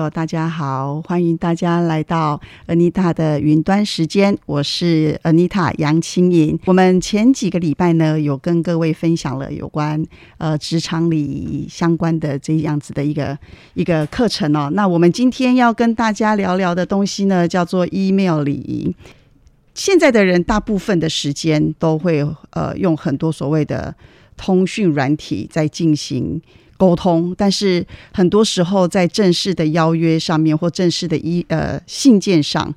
呃，大家好，欢迎大家来到 Anita 的云端时间，我是 Anita 杨清莹。我们前几个礼拜呢，有跟各位分享了有关呃职场礼仪相关的这样子的一个一个课程哦。那我们今天要跟大家聊聊的东西呢，叫做 email 礼仪。现在的人大部分的时间都会呃用很多所谓的通讯软体在进行。沟通，但是很多时候在正式的邀约上面，或正式的一呃信件上，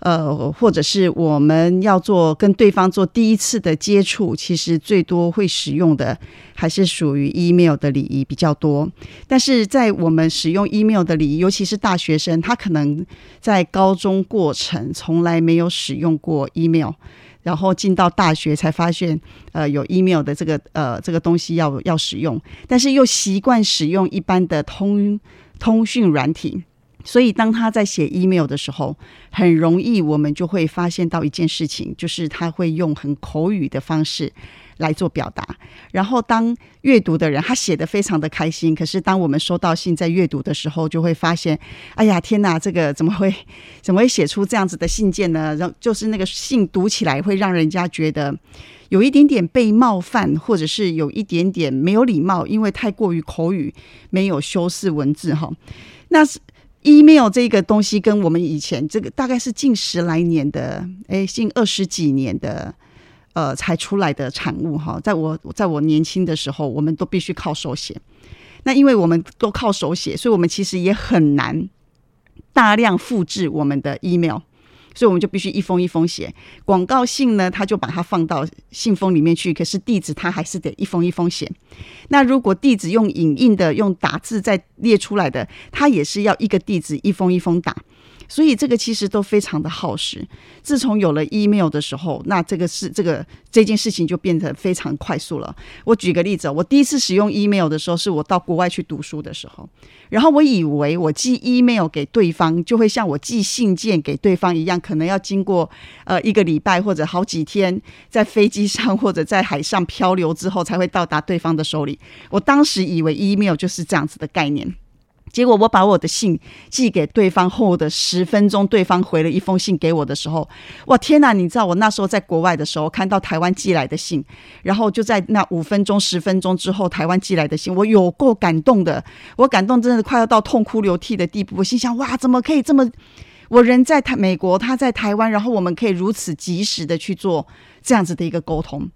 呃，或者是我们要做跟对方做第一次的接触，其实最多会使用的还是属于 email 的礼仪比较多。但是在我们使用 email 的礼仪，尤其是大学生，他可能在高中过程从来没有使用过 email。然后进到大学才发现，呃，有 email 的这个呃这个东西要要使用，但是又习惯使用一般的通通讯软体，所以当他在写 email 的时候，很容易我们就会发现到一件事情，就是他会用很口语的方式。来做表达，然后当阅读的人他写的非常的开心，可是当我们收到信在阅读的时候，就会发现，哎呀天哪，这个怎么会 怎么会写出这样子的信件呢？然后就是那个信读起来会让人家觉得有一点点被冒犯，或者是有一点点没有礼貌，因为太过于口语，没有修饰文字哈。那是 email 这个东西跟我们以前这个大概是近十来年的，哎，近二十几年的。呃，才出来的产物哈，在我在我年轻的时候，我们都必须靠手写。那因为我们都靠手写，所以我们其实也很难大量复制我们的 email，所以我们就必须一封一封写。广告信呢，他就把它放到信封里面去，可是地址他还是得一封一封写。那如果地址用影印的、用打字再列出来的，他也是要一个地址一封一封打。所以这个其实都非常的耗时。自从有了 email 的时候，那这个是这个这件事情就变得非常快速了。我举个例子，我第一次使用 email 的时候，是我到国外去读书的时候，然后我以为我寄 email 给对方就会像我寄信件给对方一样，可能要经过呃一个礼拜或者好几天，在飞机上或者在海上漂流之后才会到达对方的手里。我当时以为 email 就是这样子的概念。结果我把我的信寄给对方后的十分钟，对方回了一封信给我的时候，哇天哪！你知道我那时候在国外的时候，看到台湾寄来的信，然后就在那五分钟、十分钟之后，台湾寄来的信，我有够感动的，我感动真的快要到痛哭流涕的地步。我心想：哇，怎么可以这么？我人在台美国，他在台湾，然后我们可以如此及时的去做这样子的一个沟通。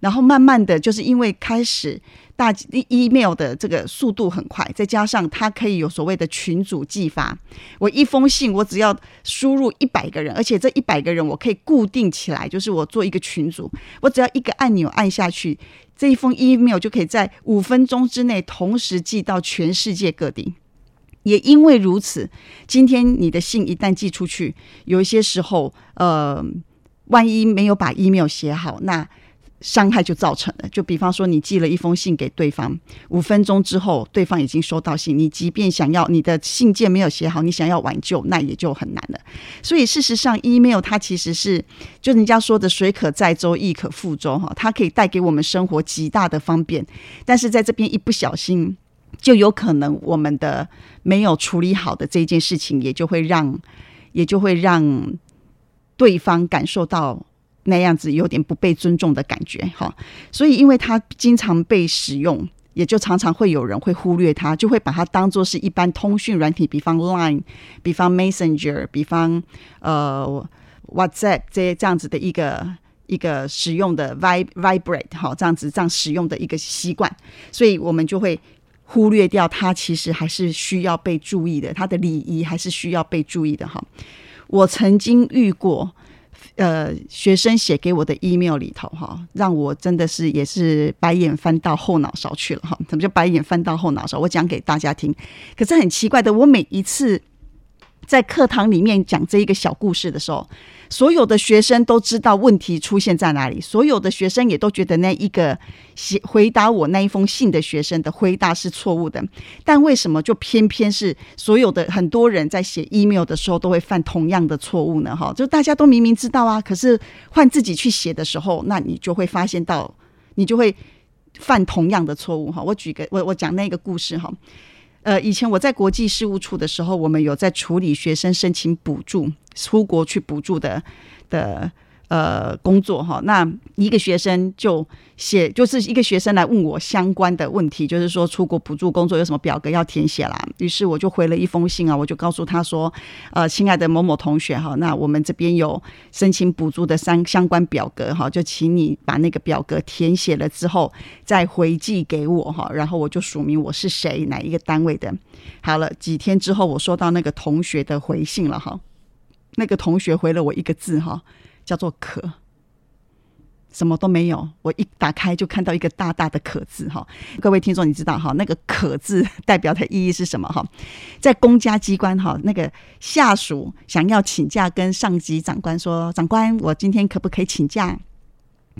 然后慢慢的就是因为开始大 email 的这个速度很快，再加上它可以有所谓的群组寄发，我一封信我只要输入一百个人，而且这一百个人我可以固定起来，就是我做一个群组，我只要一个按钮按下去，这一封 email 就可以在五分钟之内同时寄到全世界各地。也因为如此，今天你的信一旦寄出去，有一些时候，呃，万一没有把 email 写好，那伤害就造成了。就比方说，你寄了一封信给对方，五分钟之后，对方已经收到信。你即便想要你的信件没有写好，你想要挽救，那也就很难了。所以，事实上，email 它其实是就人家说的“水可载舟，亦可覆舟”哈，它可以带给我们生活极大的方便。但是，在这边一不小心，就有可能我们的没有处理好的这件事情，也就会让也就会让对方感受到。那样子有点不被尊重的感觉，哈，所以因为它经常被使用，也就常常会有人会忽略它，就会把它当做是一般通讯软体，比方 Line，比方 Messenger，比方呃 WhatsApp 这这样子的一个一个使用的 vibrate 哈，这样子这样使用的一个习惯，所以我们就会忽略掉它其实还是需要被注意的，它的礼仪还是需要被注意的哈。我曾经遇过。呃，学生写给我的 email 里头，哈，让我真的是也是白眼翻到后脑勺去了，哈，怎么就白眼翻到后脑勺？我讲给大家听。可是很奇怪的，我每一次在课堂里面讲这一个小故事的时候。所有的学生都知道问题出现在哪里，所有的学生也都觉得那一个写回答我那一封信的学生的回答是错误的，但为什么就偏偏是所有的很多人在写 email 的时候都会犯同样的错误呢？哈，就大家都明明知道啊，可是换自己去写的时候，那你就会发现到你就会犯同样的错误哈。我举个我我讲那个故事哈。呃，以前我在国际事务处的时候，我们有在处理学生申请补助出国去补助的的。呃，工作哈，那一个学生就写，就是一个学生来问我相关的问题，就是说出国补助工作有什么表格要填写啦。于是我就回了一封信啊，我就告诉他说，呃，亲爱的某某同学哈，那我们这边有申请补助的三相关表格哈，就请你把那个表格填写了之后再回寄给我哈，然后我就署名我是谁，哪一个单位的。好了，几天之后我收到那个同学的回信了哈，那个同学回了我一个字哈。叫做“可”，什么都没有。我一打开就看到一个大大的“可”字哈。各位听众，你知道哈，那个“可”字 代表的意义是什么哈？在公家机关哈，那个下属想要请假，跟上级长官说：“长官，我今天可不可以请假？”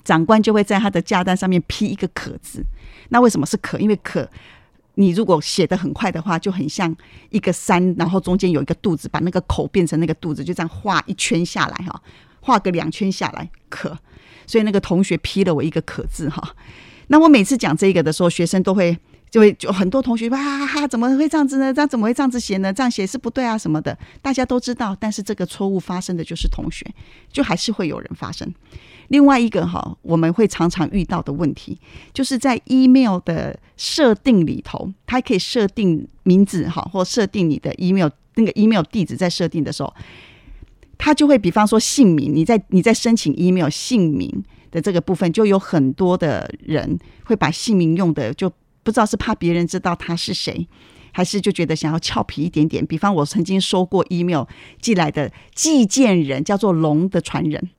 长官就会在他的假单上面批一个“可”字。那为什么是“可”？因为“可”你如果写的很快的话，就很像一个山，然后中间有一个肚子，把那个口变成那个肚子，就这样画一圈下来哈。画个两圈下来，可，所以那个同学批了我一个可字哈。那我每次讲这个的时候，学生都会就会就很多同学哈哈哈，怎么会这样子呢？这样怎么会这样子写呢？这样写是不对啊什么的。大家都知道，但是这个错误发生的就是同学，就还是会有人发生。另外一个哈，我们会常常遇到的问题，就是在 email 的设定里头，它可以设定名字哈，或设定你的 email 那个 email 地址，在设定的时候。他就会，比方说姓名，你在你在申请 email 姓名的这个部分，就有很多的人会把姓名用的，就不知道是怕别人知道他是谁，还是就觉得想要俏皮一点点。比方我曾经收过 email 寄来的寄件人叫做龙的传人。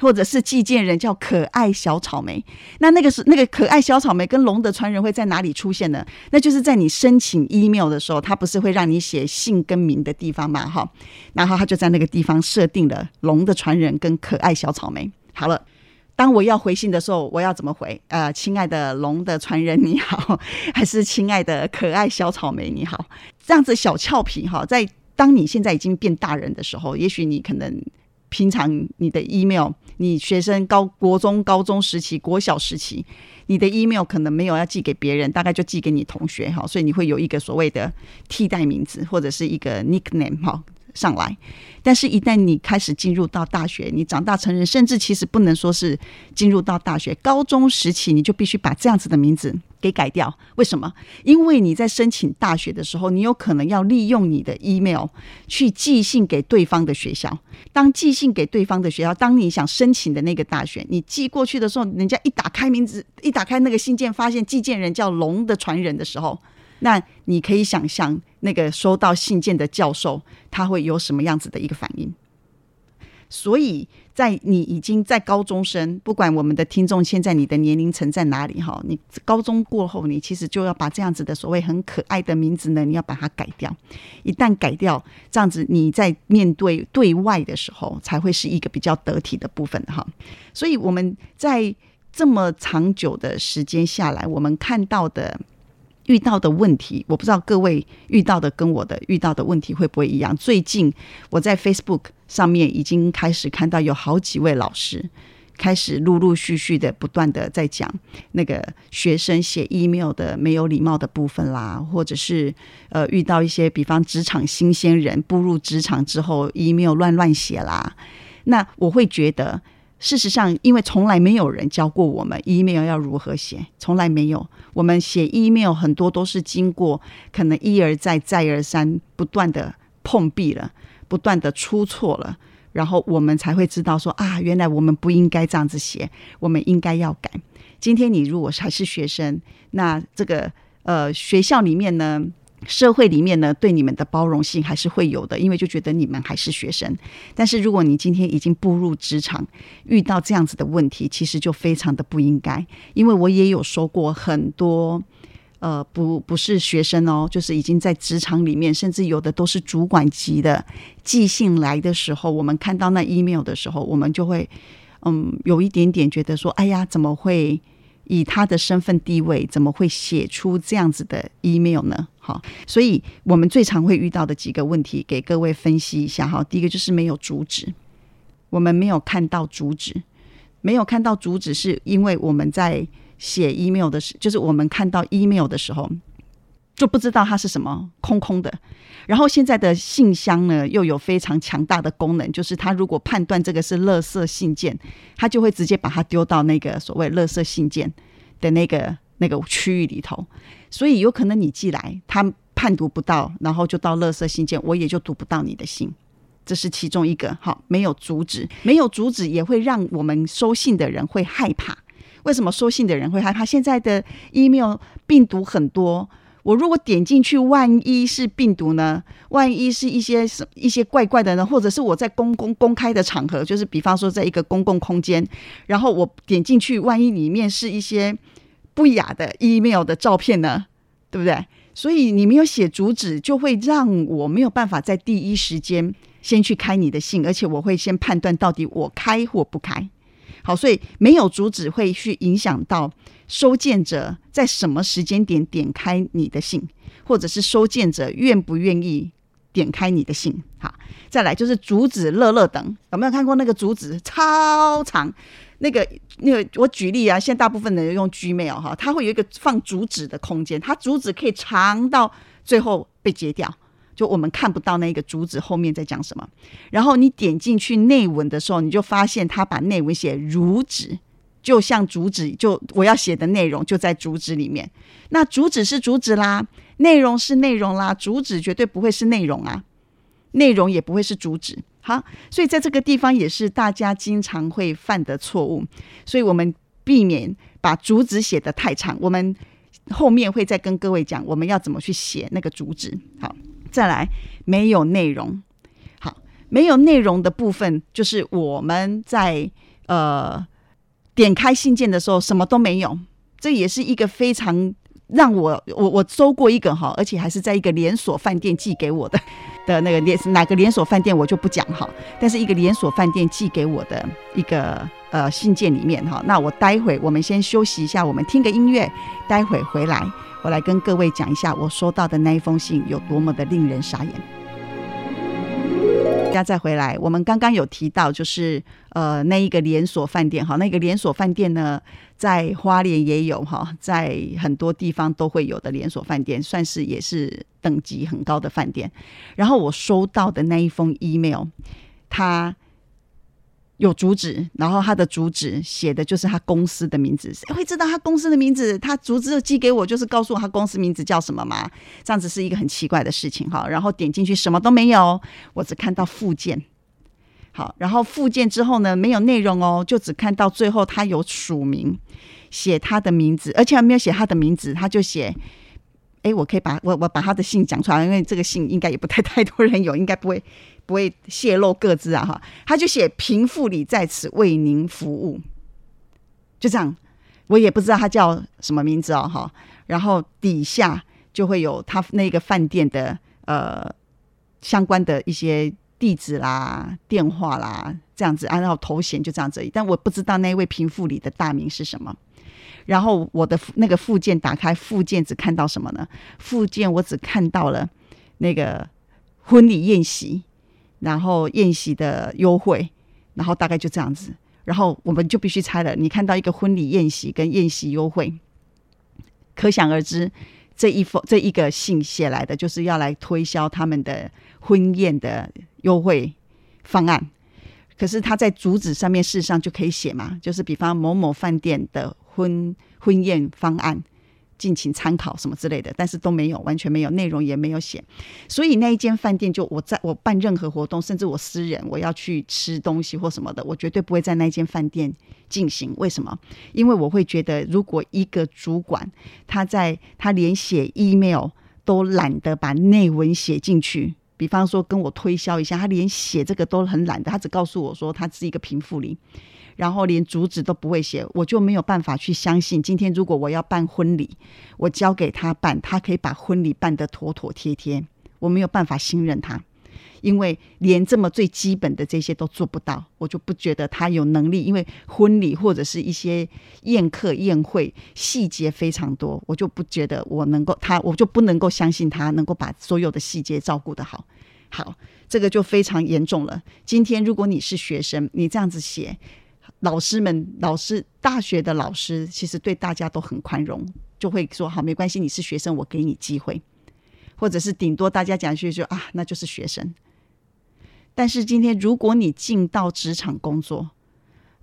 或者是寄件人叫可爱小草莓，那那个是那个可爱小草莓跟龙的传人会在哪里出现呢？那就是在你申请 email 的时候，他不是会让你写姓跟名的地方嘛？哈，然后他就在那个地方设定了龙的传人跟可爱小草莓。好了，当我要回信的时候，我要怎么回？呃，亲爱的龙的传人你好，还是亲爱的可爱小草莓你好？这样子小俏皮哈，在当你现在已经变大人的时候，也许你可能。平常你的 email，你学生高国中、高中时期、国小时期，你的 email 可能没有要寄给别人，大概就寄给你同学哈，所以你会有一个所谓的替代名字或者是一个 nickname 哈。上来，但是，一旦你开始进入到大学，你长大成人，甚至其实不能说是进入到大学，高中时期，你就必须把这样子的名字给改掉。为什么？因为你在申请大学的时候，你有可能要利用你的 email 去寄信给对方的学校。当寄信给对方的学校，当你想申请的那个大学，你寄过去的时候，人家一打开名字，一打开那个信件，发现寄件人叫龙的传人的时候。那你可以想象，那个收到信件的教授他会有什么样子的一个反应？所以在你已经在高中生，不管我们的听众现在你的年龄层在哪里哈，你高中过后，你其实就要把这样子的所谓很可爱的名字呢，你要把它改掉。一旦改掉，这样子你在面对对外的时候，才会是一个比较得体的部分哈。所以我们在这么长久的时间下来，我们看到的。遇到的问题，我不知道各位遇到的跟我的遇到的问题会不会一样。最近我在 Facebook 上面已经开始看到有好几位老师开始陆陆续续的不断的在讲那个学生写 email 的没有礼貌的部分啦，或者是呃遇到一些比方职场新鲜人步入职场之后 email 乱乱写啦，那我会觉得。事实上，因为从来没有人教过我们 email 要如何写，从来没有。我们写 email 很多都是经过可能一而再、再而三不断的碰壁了，不断的出错了，然后我们才会知道说啊，原来我们不应该这样子写，我们应该要改。今天你如果还是学生，那这个呃学校里面呢？社会里面呢，对你们的包容性还是会有的，因为就觉得你们还是学生。但是如果你今天已经步入职场，遇到这样子的问题，其实就非常的不应该。因为我也有说过很多，呃，不不是学生哦，就是已经在职场里面，甚至有的都是主管级的寄信来的时候，我们看到那 email 的时候，我们就会嗯有一点点觉得说，哎呀，怎么会？以他的身份地位，怎么会写出这样子的 email 呢？好，所以我们最常会遇到的几个问题，给各位分析一下哈。第一个就是没有主旨，我们没有看到主旨，没有看到主旨，是因为我们在写 email 的时，就是我们看到 email 的时候，就不知道它是什么，空空的。然后现在的信箱呢，又有非常强大的功能，就是它如果判断这个是垃圾信件，它就会直接把它丢到那个所谓垃圾信件的那个那个区域里头。所以有可能你寄来，它判读不到，然后就到垃圾信件，我也就读不到你的信。这是其中一个。好，没有阻止，没有阻止也会让我们收信的人会害怕。为什么收信的人会害怕？现在的 email 病毒很多。我如果点进去，万一是病毒呢？万一是一些一些怪怪的呢？或者是我在公公公开的场合，就是比方说在一个公共空间，然后我点进去，万一里面是一些不雅的 email 的照片呢？对不对？所以你没有写主旨，就会让我没有办法在第一时间先去开你的信，而且我会先判断到底我开或不开。好，所以没有主旨会去影响到收件者在什么时间点点开你的信，或者是收件者愿不愿意点开你的信。好，再来就是主旨乐乐等，有没有看过那个主旨超长？那个那个，我举例啊，现在大部分的人用 Gmail 哈，它会有一个放主旨的空间，它主旨可以长到最后被截掉。就我们看不到那个主旨后面在讲什么，然后你点进去内文的时候，你就发现他把内文写如旨，就像主旨，就我要写的内容就在主旨里面。那主旨是主旨啦，内容是内容啦，主旨绝对不会是内容啊，内容也不会是主旨。好，所以在这个地方也是大家经常会犯的错误，所以我们避免把主旨写的太长。我们后面会再跟各位讲，我们要怎么去写那个主旨。好。再来，没有内容。好，没有内容的部分，就是我们在呃点开信件的时候，什么都没有。这也是一个非常让我我我收过一个哈，而且还是在一个连锁饭店寄给我的 的那个连哪个连锁饭店我就不讲哈。但是一个连锁饭店寄给我的一个呃信件里面哈，那我待会我们先休息一下，我们听个音乐，待会回来。我来跟各位讲一下，我收到的那一封信有多么的令人傻眼。大家再回来，我们刚刚有提到，就是呃，那一个连锁饭店哈，那个连锁饭店呢，在花莲也有哈，在很多地方都会有的连锁饭店，算是也是等级很高的饭店。然后我收到的那一封 email，它。有主旨，然后他的主旨写的就是他公司的名字。谁会知道他公司的名字？他主旨寄给我就是告诉我他公司名字叫什么吗？这样子是一个很奇怪的事情哈。然后点进去什么都没有，我只看到附件。好，然后附件之后呢，没有内容哦，就只看到最后他有署名，写他的名字，而且还没有写他的名字，他就写。哎，我可以把我我把他的信讲出来，因为这个信应该也不太 太多人有，应该不会不会泄露各自啊哈。他就写贫富里在此为您服务，就这样，我也不知道他叫什么名字哦哈。然后底下就会有他那个饭店的呃相关的一些地址啦、电话啦这样子，然后头衔就这样子，但我不知道那位贫富里的大名是什么。然后我的那个附件打开，附件只看到什么呢？附件我只看到了那个婚礼宴席，然后宴席的优惠，然后大概就这样子。然后我们就必须猜了，你看到一个婚礼宴席跟宴席优惠，可想而知这一封这一个信写来的就是要来推销他们的婚宴的优惠方案。可是他在主旨上面事实上就可以写嘛，就是比方某某饭店的。婚婚宴方案，敬请参考什么之类的，但是都没有，完全没有内容，也没有写。所以那一间饭店，就我在我办任何活动，甚至我私人我要去吃东西或什么的，我绝对不会在那间饭店进行。为什么？因为我会觉得，如果一个主管他在他连写 email 都懒得把内文写进去，比方说跟我推销一下，他连写这个都很懒得，他只告诉我说他是一个贫富里。然后连主旨都不会写，我就没有办法去相信。今天如果我要办婚礼，我交给他办，他可以把婚礼办得妥妥帖帖。我没有办法信任他，因为连这么最基本的这些都做不到，我就不觉得他有能力。因为婚礼或者是一些宴客宴会细节非常多，我就不觉得我能够他，我就不能够相信他能够把所有的细节照顾得好。好，这个就非常严重了。今天如果你是学生，你这样子写。老师们，老师大学的老师其实对大家都很宽容，就会说好，没关系，你是学生，我给你机会，或者是顶多大家讲一句就啊，那就是学生。但是今天，如果你进到职场工作，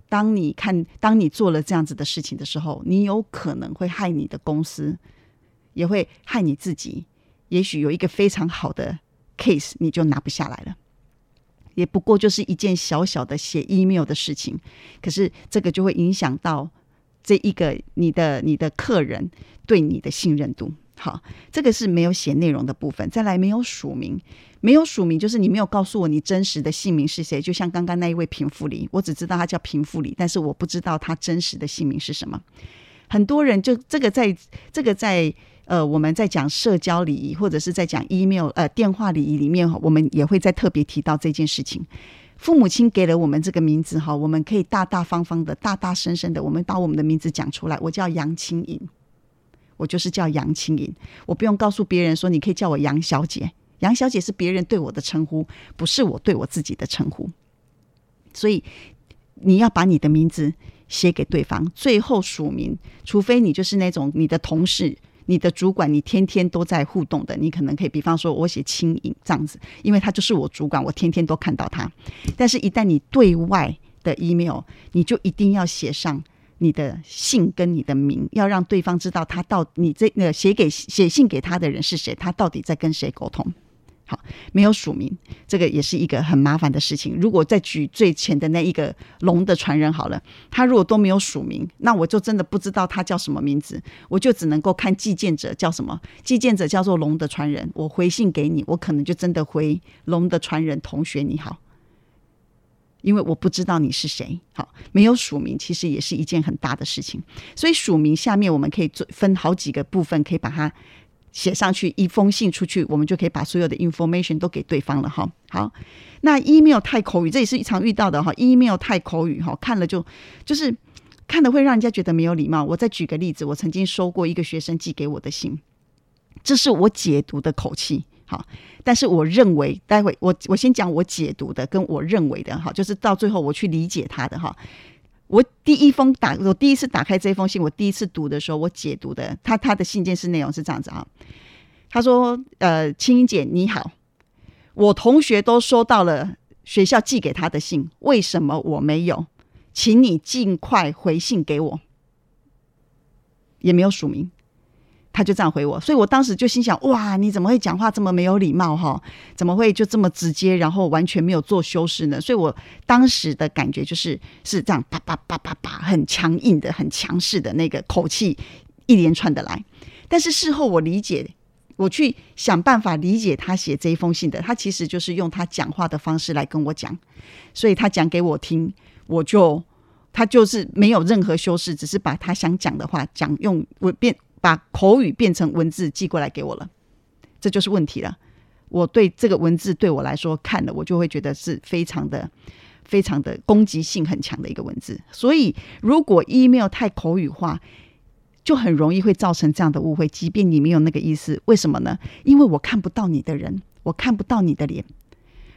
当你看，当你做了这样子的事情的时候，你有可能会害你的公司，也会害你自己。也许有一个非常好的 case，你就拿不下来了。也不过就是一件小小的写 email 的事情，可是这个就会影响到这一个你的你的客人对你的信任度。好，这个是没有写内容的部分。再来，没有署名，没有署名就是你没有告诉我你真实的姓名是谁。就像刚刚那一位平富里，我只知道他叫平富里，但是我不知道他真实的姓名是什么。很多人就这个在这个在呃我们在讲社交礼仪或者是在讲 email 呃电话礼仪里面，我们也会再特别提到这件事情。父母亲给了我们这个名字哈，我们可以大大方方的、大大声声的，我们把我们的名字讲出来。我叫杨清颖。我就是叫杨青颖，我不用告诉别人说你可以叫我杨小姐。杨小姐是别人对我的称呼，不是我对我自己的称呼。所以你要把你的名字写给对方，最后署名，除非你就是那种你的同事、你的主管，你天天都在互动的，你可能可以，比方说我写轻盈这样子，因为他就是我主管，我天天都看到他。但是，一旦你对外的 email，你就一定要写上。你的姓跟你的名，要让对方知道他到你这个写给写信给他的人是谁，他到底在跟谁沟通。好，没有署名，这个也是一个很麻烦的事情。如果再举最前的那一个龙的传人好了，他如果都没有署名，那我就真的不知道他叫什么名字，我就只能够看寄件者叫什么。寄件者叫做龙的传人，我回信给你，我可能就真的回龙的传人同学你好。因为我不知道你是谁，好，没有署名，其实也是一件很大的事情。所以署名下面我们可以做分好几个部分，可以把它写上去。一封信出去，我们就可以把所有的 information 都给对方了，哈。好，那 email 太口语，这也是一常遇到的哈。email 太口语，哈，看了就就是看了会让人家觉得没有礼貌。我再举个例子，我曾经收过一个学生寄给我的信，这是我解读的口气。好，但是我认为，待会我我先讲我解读的，跟我认为的，哈，就是到最后我去理解他的哈。我第一封打，我第一次打开这封信，我第一次读的时候，我解读的他他的信件是内容是这样子啊。他说：“呃，青英姐你好，我同学都收到了学校寄给他的信，为什么我没有？请你尽快回信给我。”也没有署名。他就这样回我，所以我当时就心想：哇，你怎么会讲话这么没有礼貌哈？怎么会就这么直接，然后完全没有做修饰呢？所以我当时的感觉就是是这样，叭叭叭叭叭，很强硬的、很强势的那个口气，一连串的来。但是事后我理解，我去想办法理解他写这一封信的，他其实就是用他讲话的方式来跟我讲，所以他讲给我听，我就他就是没有任何修饰，只是把他想讲的话讲用我变。把口语变成文字寄过来给我了，这就是问题了。我对这个文字对我来说看了，我就会觉得是非常的、非常的攻击性很强的一个文字。所以，如果 email 太口语化，就很容易会造成这样的误会。即便你没有那个意思，为什么呢？因为我看不到你的人，我看不到你的脸，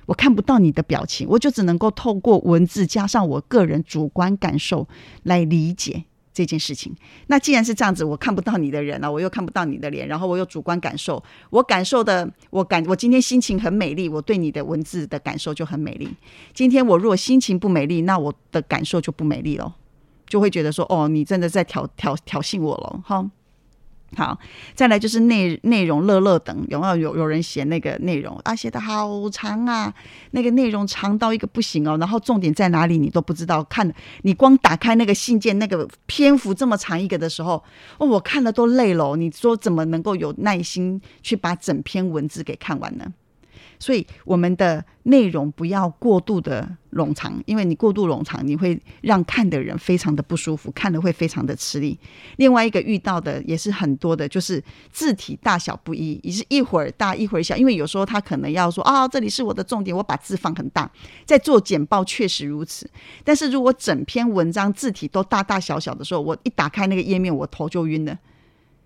我看不到你的表情，我就只能够透过文字加上我个人主观感受来理解。这件事情，那既然是这样子，我看不到你的人了，我又看不到你的脸，然后我有主观感受，我感受的，我感我今天心情很美丽，我对你的文字的感受就很美丽。今天我如果心情不美丽，那我的感受就不美丽了，就会觉得说，哦，你真的在挑挑挑衅我了，哈。好，再来就是内内容乐乐等，有没有有有人写那个内容啊？写的好长啊，那个内容长到一个不行哦。然后重点在哪里你都不知道，看你光打开那个信件，那个篇幅这么长一个的时候，哦，我看了都累了。你说怎么能够有耐心去把整篇文字给看完呢？所以我们的内容不要过度的冗长，因为你过度冗长，你会让看的人非常的不舒服，看的会非常的吃力。另外一个遇到的也是很多的，就是字体大小不一，也是一会儿大一会儿小。因为有时候他可能要说啊，这里是我的重点，我把字放很大，在做简报确实如此。但是如果整篇文章字体都大大小小的时候，我一打开那个页面，我头就晕了，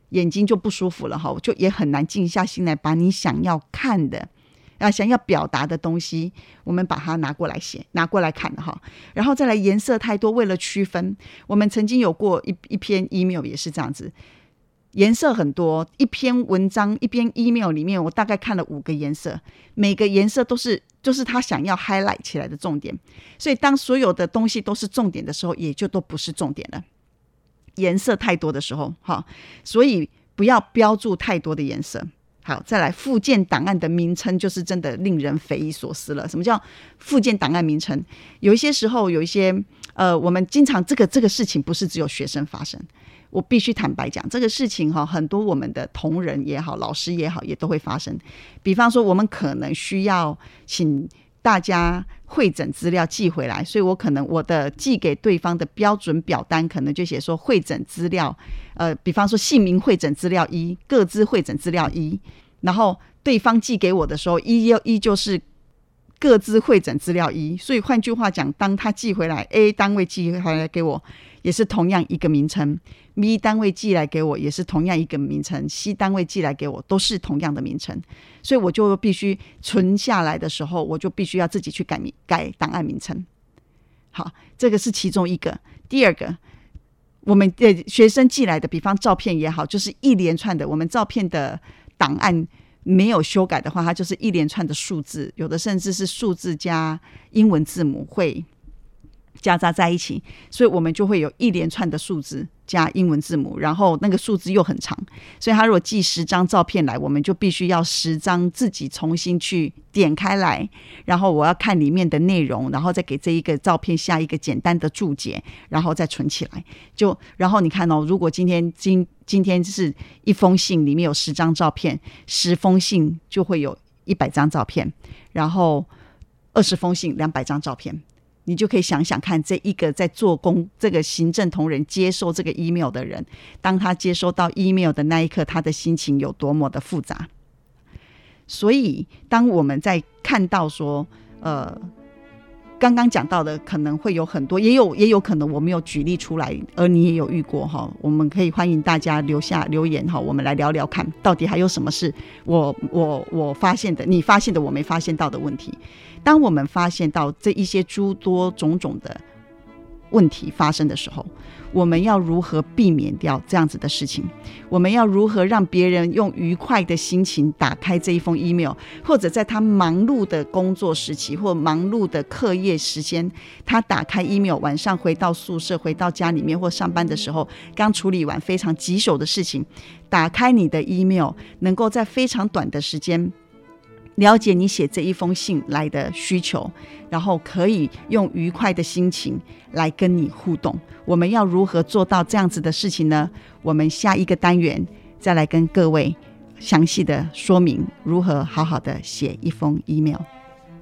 眼睛就不舒服了哈，就也很难静下心来把你想要看的。啊，想要表达的东西，我们把它拿过来写，拿过来看哈，然后再来颜色太多，为了区分，我们曾经有过一一篇 email 也是这样子，颜色很多，一篇文章一篇 email 里面，我大概看了五个颜色，每个颜色都是就是他想要 highlight 起来的重点。所以当所有的东西都是重点的时候，也就都不是重点了。颜色太多的时候，哈，所以不要标注太多的颜色。好，再来附件档案的名称，就是真的令人匪夷所思了。什么叫附件档案名称？有一些时候，有一些呃，我们经常这个这个事情不是只有学生发生，我必须坦白讲，这个事情哈，很多我们的同仁也好，老师也好，也都会发生。比方说，我们可能需要请。大家会诊资料寄回来，所以我可能我的寄给对方的标准表单可能就写说会诊资料，呃，比方说姓名会诊资料一，各自会诊资料一，然后对方寄给我的时候，一又依旧是。各自会诊资料一，所以换句话讲，当他寄回来，A 单位寄回来给我，也是同样一个名称；B 单位寄来给我，也是同样一个名称；C 单位寄来给我，都是同样的名称。所以我就必须存下来的时候，我就必须要自己去改名、改档案名称。好，这个是其中一个。第二个，我们的学生寄来的，比方照片也好，就是一连串的我们照片的档案。没有修改的话，它就是一连串的数字，有的甚至是数字加英文字母会夹杂在一起，所以我们就会有一连串的数字加英文字母，然后那个数字又很长，所以他如果寄十张照片来，我们就必须要十张自己重新去点开来，然后我要看里面的内容，然后再给这一个照片下一个简单的注解，然后再存起来。就然后你看哦，如果今天今今天是一封信，里面有十张照片，十封信就会有一百张照片，然后二十封信两百张照片，你就可以想想看，这一个在做工这个行政同仁接收这个 email 的人，当他接收到 email 的那一刻，他的心情有多么的复杂。所以，当我们在看到说，呃。刚刚讲到的可能会有很多，也有也有可能我没有举例出来，而你也有遇过哈。我们可以欢迎大家留下留言哈，我们来聊聊看，到底还有什么是我我我发现的，你发现的我没发现到的问题。当我们发现到这一些诸多种种的问题发生的时候。我们要如何避免掉这样子的事情？我们要如何让别人用愉快的心情打开这一封 email，或者在他忙碌的工作时期或忙碌的课业时间，他打开 email，晚上回到宿舍、回到家里面或上班的时候，刚处理完非常棘手的事情，打开你的 email，能够在非常短的时间。了解你写这一封信来的需求，然后可以用愉快的心情来跟你互动。我们要如何做到这样子的事情呢？我们下一个单元再来跟各位详细的说明如何好好的写一封 email。